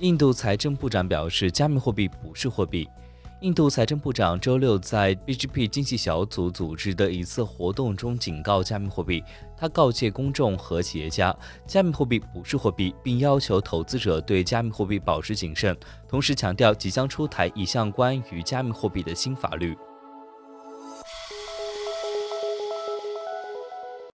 印度财政部长表示加密货币不是货币。印度财政部长周六在 bgp 经济小组组织的一次活动中警告加密货币他告诫公众和企业家加密货币不是货币并要求投资者对加密货币保持谨慎同时强调即将出台一项关于加密货币的新法律。